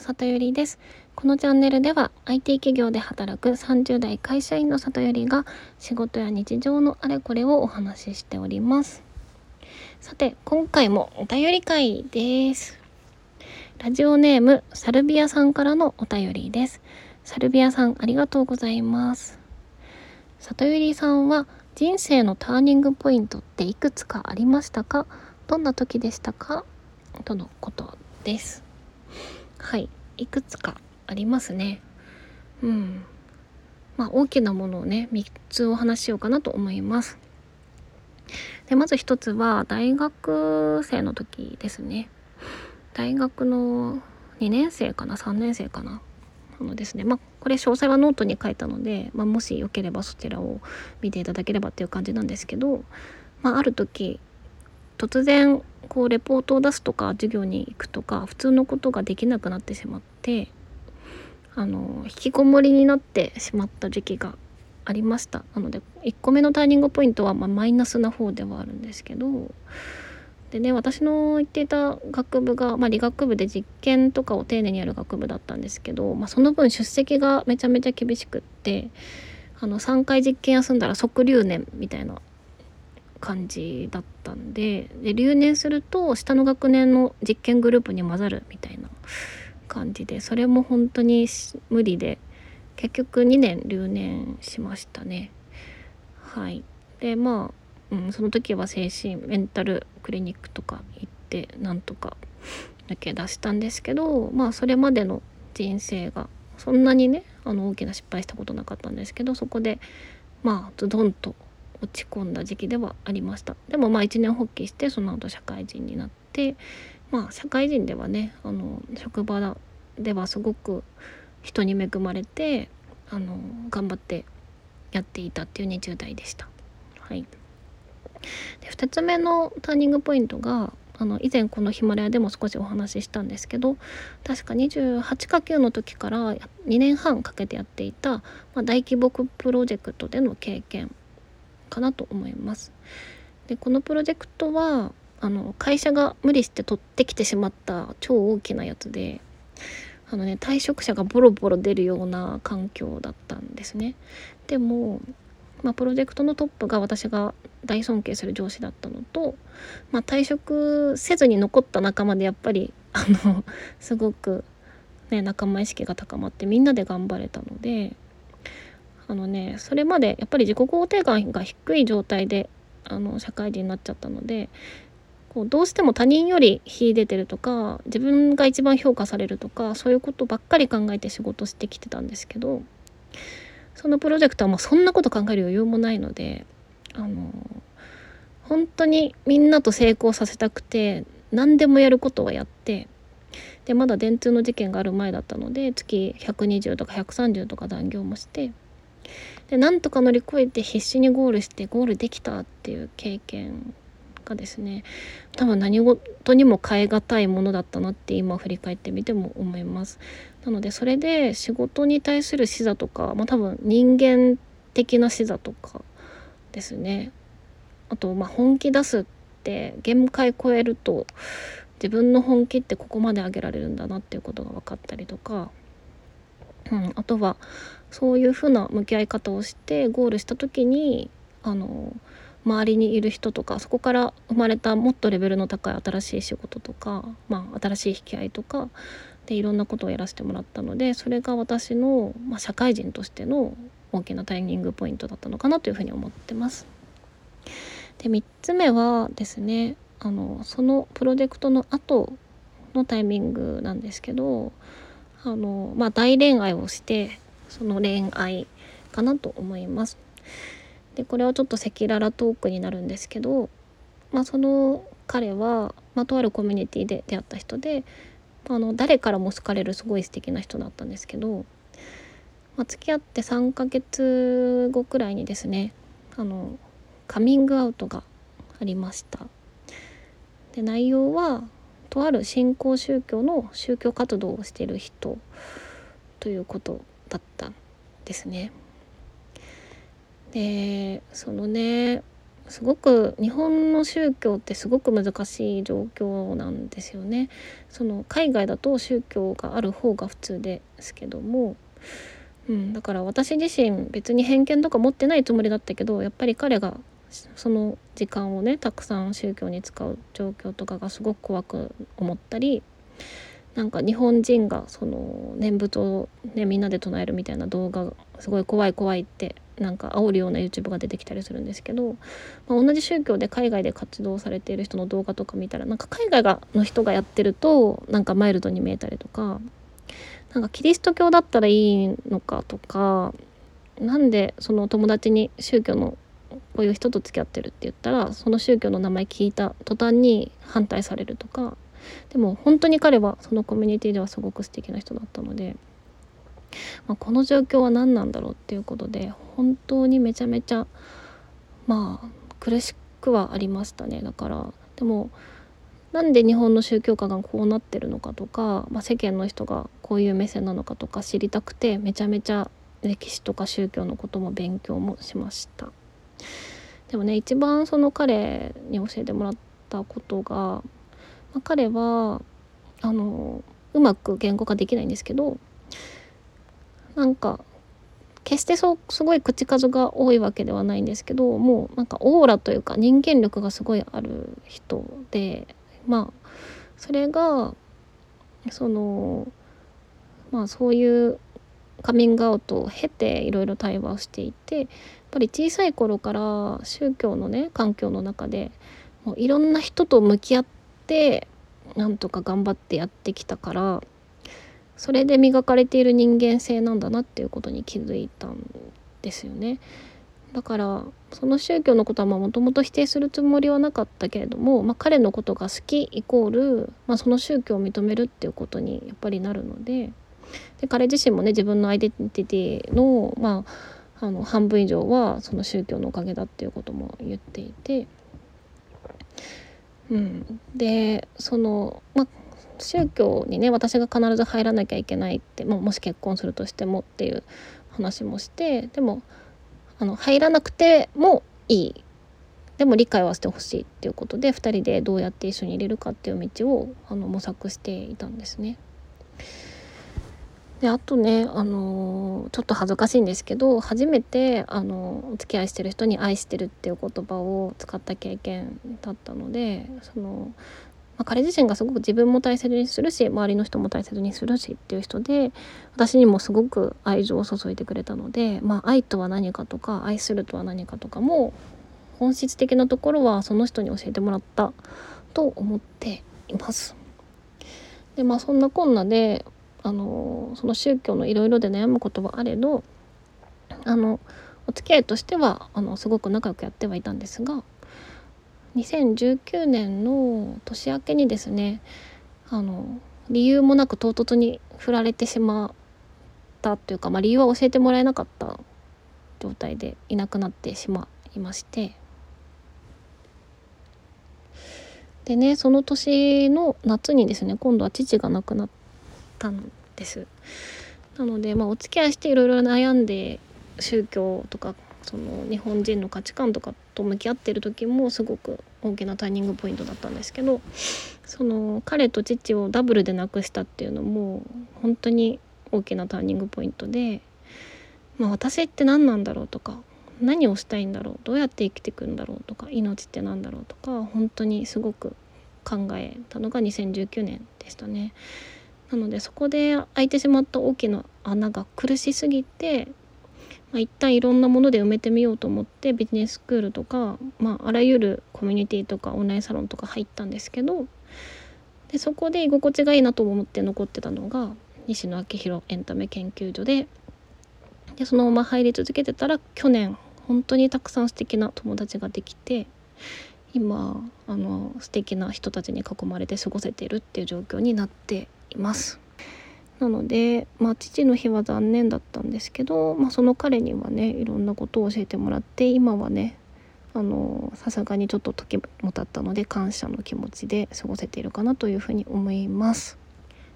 里ゆりです。このチャンネルでは IT 企業で働く30代会社員の里ゆりが仕事や日常のあれこれをお話ししております。さて今回もお便り会です。ラジオネームサルビアさんからのお便りです。サルビアさんありがとうございます。里ゆりさんは人生のターニングポイントっていくつかありましたか？どんな時でしたか？とのことです。はいいくつかありますね。うん。まあ大きなものをね3つお話ししようかなと思います。でまず1つは大学生の時ですね。大学の2年生かな3年生かな。あのですね。まあこれ詳細はノートに書いたので、まあ、もしよければそちらを見ていただければっていう感じなんですけど、まあ、ある時突然こうレポートを出すとか授業に行くとか普通のことができなくなってしまってあの引きこもりになってしまった時期がありました。なので1個目のターニングポイントはまマイナスな方ではあるんですけどでね私の行っていた学部が、まあ、理学部で実験とかを丁寧にやる学部だったんですけど、まあ、その分出席がめちゃめちゃ厳しくってあの3回実験休んだら即留年みたいな感じだったんでで留年すると下の学年の実験グループに混ざるみたいな感じでそれも本当に無理で結局2年留年しましたね。はいでまあ、うん、その時は精神メンタルクリニックとか行ってなんとか抜け出したんですけどまあそれまでの人生がそんなにねあの大きな失敗したことなかったんですけどそこでまあズドンと落ち込んだ時期ではありました。でもまあ一年発起してその後社会人になってまあ社会人ではねあの職場ではすごく人に恵まれてあの頑張ってやっていたっていう20代でした。はい、で2つ目のターニングポイントがあの以前このヒマラヤでも少しお話ししたんですけど確か28か9の時から2年半かけてやっていた、まあ、大規模プロジェクトでの経験。かなと思います。でこのプロジェクトはあの会社が無理して取ってきてしまった超大きなやつであのね退職者がボロボロ出るような環境だったんですね。でも、まあ、プロジェクトのトップが私が大尊敬する上司だったのと、まあ、退職せずに残った仲間でやっぱりあのすごく、ね、仲間意識が高まってみんなで頑張れたのであのねそれまでやっぱり自己肯定感が低い状態であの社会人になっちゃったのでこうどうしても他人より秀でてるとか自分が一番評価されるとかそういうことばっかり考えて仕事してきてたんですけどそのプロジェクトはもうそんなこと考える余裕もないのであの本当にみんなと成功させたくて何でもやることはやってでまだ電通の事件がある前だったので月120とか130とか残業もしてでなんとか乗り越えて必死にゴールしてゴールできたっていう経験がですね多分何事にも変え難いものだったなって今振り返ってみても思います。なのでそれで仕事に対する視座とか、まあ、多分人間的な視座とかですね。あとまあ本気出すって限界超えると自分の本気ってここまで上げられるんだなっていうことが分かったりとか、うん、あとはそういうふうな向き合い方をしてゴールした時にあの周りにいる人とかそこから生まれたもっとレベルの高い新しい仕事とか、まあ、新しい引き合いとかでいろんなことをやらせてもらったのでそれが私の、まあ、社会人としての大きなタイミングポイントだったのかなというふうに思ってます。で3つ目はですねあのそのプロジェクトの後のタイミングなんですけどあの、まあ、大恋愛をしてその恋愛かなと思います。でこれはちょっと赤裸々トークになるんですけど、まあ、その彼は、まあ、とあるコミュニティで出会った人であの誰からも好かれるすごい素敵な人だったんですけど、まあ、付き合って3ヶ月後くらいにですねあのカミングアウトがありました。で内容はとある新興宗教の宗教活動をしている人ということだったんですね。でそのねすごく日本の宗教ってすごく難しい状況なんですよね。その海外だと宗教がある方が普通ですけども、うん、だから私自身別に偏見とか持ってないつもりだったけどやっぱり彼がその時間をねたくさん宗教に使う状況とかがすごく怖く思ったりなんか日本人がその念仏を、ね、みんなで唱えるみたいな動画がすごい怖い怖いってなんか煽るような YouTube が出てきたりするんですけど、まあ、同じ宗教で海外で活動されている人の動画とか見たらなんか海外がの人がやってるとなんかマイルドに見えたりとかなんかキリスト教だったらいいのかとかなんでその友達に宗教のこういう人と付き合ってるって言ったらその宗教の名前聞いた途端に反対されるとかでも本当に彼はそのコミュニティではすごく素敵な人だったので、まあ、この状況は何なんだろうっていうことで本当にめちゃめちゃまあ苦しくはありましたね。だからでもなんで日本の宗教家がこうなってるのかとか、まあ、世間の人がこういう目線なのかとか知りたくてめちゃめちゃ歴史とか宗教のことも勉強もしました。でもね一番その彼に教えてもらったことがまあ、彼はあのうまく言語化できないんですけどなんか決してそうすごい口数が多いわけではないんですけどもうなんかオーラというか人間力がすごいある人でまあそれがそのまあそういうカミングアウトを経ていろいろ対話をしていてやっぱり小さい頃から宗教のね環境の中でもういろんな人と向き合っててなんとか頑張ってやってきたからそれで磨かれている人間性なんだなっていうことに気づいたんですよね。だからその宗教のことはもともと否定するつもりはなかったけれども、まあ、彼のことが好きイコール、まあ、その宗教を認めるっていうことにやっぱりなるのでで彼自身もね自分のアイデンティティの,、まあ、あの半分以上はその宗教のおかげだっていうことも言っていて。うん、でそのまあ宗教にね私が必ず入らなきゃいけないってももし結婚するとしてもっていう話もしてでもあの入らなくてもいい。でも理解はしてほしいっていうことで2人でどうやって一緒に入れるかっていう道をあの模索していたんですね。であとね、あのー、ちょっと恥ずかしいんですけど初めて、あのー、お付き合いしてる人に「愛してる」っていう言葉を使った経験だったのでその、まあ、彼自身がすごく自分も大切にするし周りの人も大切にするしっていう人で私にもすごく愛情を注いでくれたので、まあ、愛とは何かとか愛するとは何かとかも本質的なところはその人に教えてもらったと思っています。でまあそんなこんなであのその宗教のいろいろで悩むことはあれどあのお付き合いとしてはあのすごく仲良くやってはいたんですが2019年の年明けにですねあの理由もなく唐突に振られてしまったというか、まあ、理由は教えてもらえなかった状態でいなくなってしまいまして。でねその年の夏にですね今度は父が亡くなっったんですなので、まあ、お付き合いしていろいろ悩んで宗教とかその日本人の価値観とかと向き合ってる時もすごく大きなターニングポイントだったんですけどその彼と父をダブルで亡くしたっていうのも本当に大きなターニングポイントで、まあ、私って何なんだろうとか何をしたいんだろうどうやって生きていくんだろうとか命って何だろうとか本当にすごく考えたのが2019年でしたね。なのでそこで開いてしまった大きな穴が苦しすぎて、まあ、一旦いろんなもので埋めてみようと思ってビジネススクールとか、まあ、あらゆるコミュニティとかオンラインサロンとか入ったんですけどでそこで居心地がいいなと思って残ってたのが西野昭弘エンタメ研究所ででそのまま入り続けてたら去年本当にたくさん素敵な友達ができて今あの素敵な人たちに囲まれて過ごせているっていう状況になっています。なので、まあ、父の日は残念だったんですけど、まあ、その彼にはねいろんなことを教えてもらって今はねあのさすがにちょっと時も経ったので感謝の気持ちで過ごせているかなというふうに思います。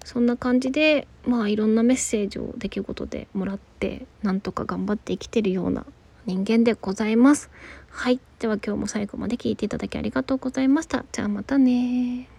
そんな感じでまあいろんなメッセージを出来事でもらってなんとか頑張って生きてるような人間でございます。はい。では今日も最後まで聞いていただきありがとうございました。じゃあまたね